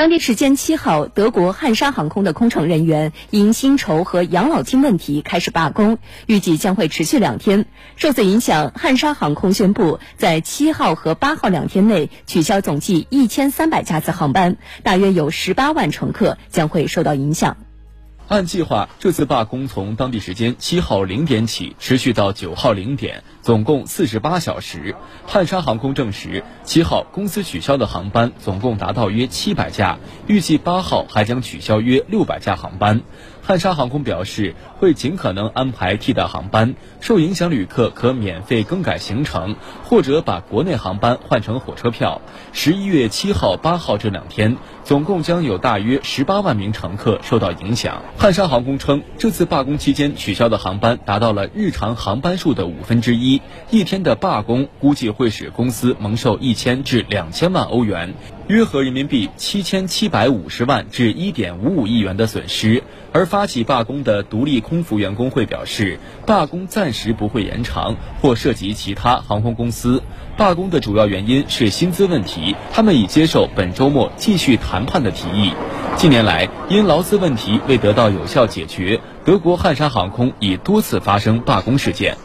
当地时间七号，德国汉莎航空的空乘人员因薪酬和养老金问题开始罢工，预计将会持续两天。受此影响，汉莎航空宣布在七号和八号两天内取消总计一千三百架次航班，大约有十八万乘客将会受到影响。按计划，这次罢工从当地时间七号零点起，持续到九号零点，总共四十八小时。汉莎航空证实，七号公司取消的航班总共达到约七百架，预计八号还将取消约六百架航班。汉莎航空表示，会尽可能安排替代航班，受影响旅客可免费更改行程，或者把国内航班换成火车票。十一月七号、八号这两天，总共将有大约十八万名乘客受到影响。汉莎航空称，这次罢工期间取消的航班达到了日常航班数的五分之一，一天的罢工估计会使公司蒙受一千至两千万欧元。约合人民币七千七百五十万至一点五五亿元的损失。而发起罢工的独立空服员工会表示，罢工暂时不会延长或涉及其他航空公司。罢工的主要原因是薪资问题，他们已接受本周末继续谈判的提议。近年来，因劳资问题未得到有效解决，德国汉莎航空已多次发生罢工事件。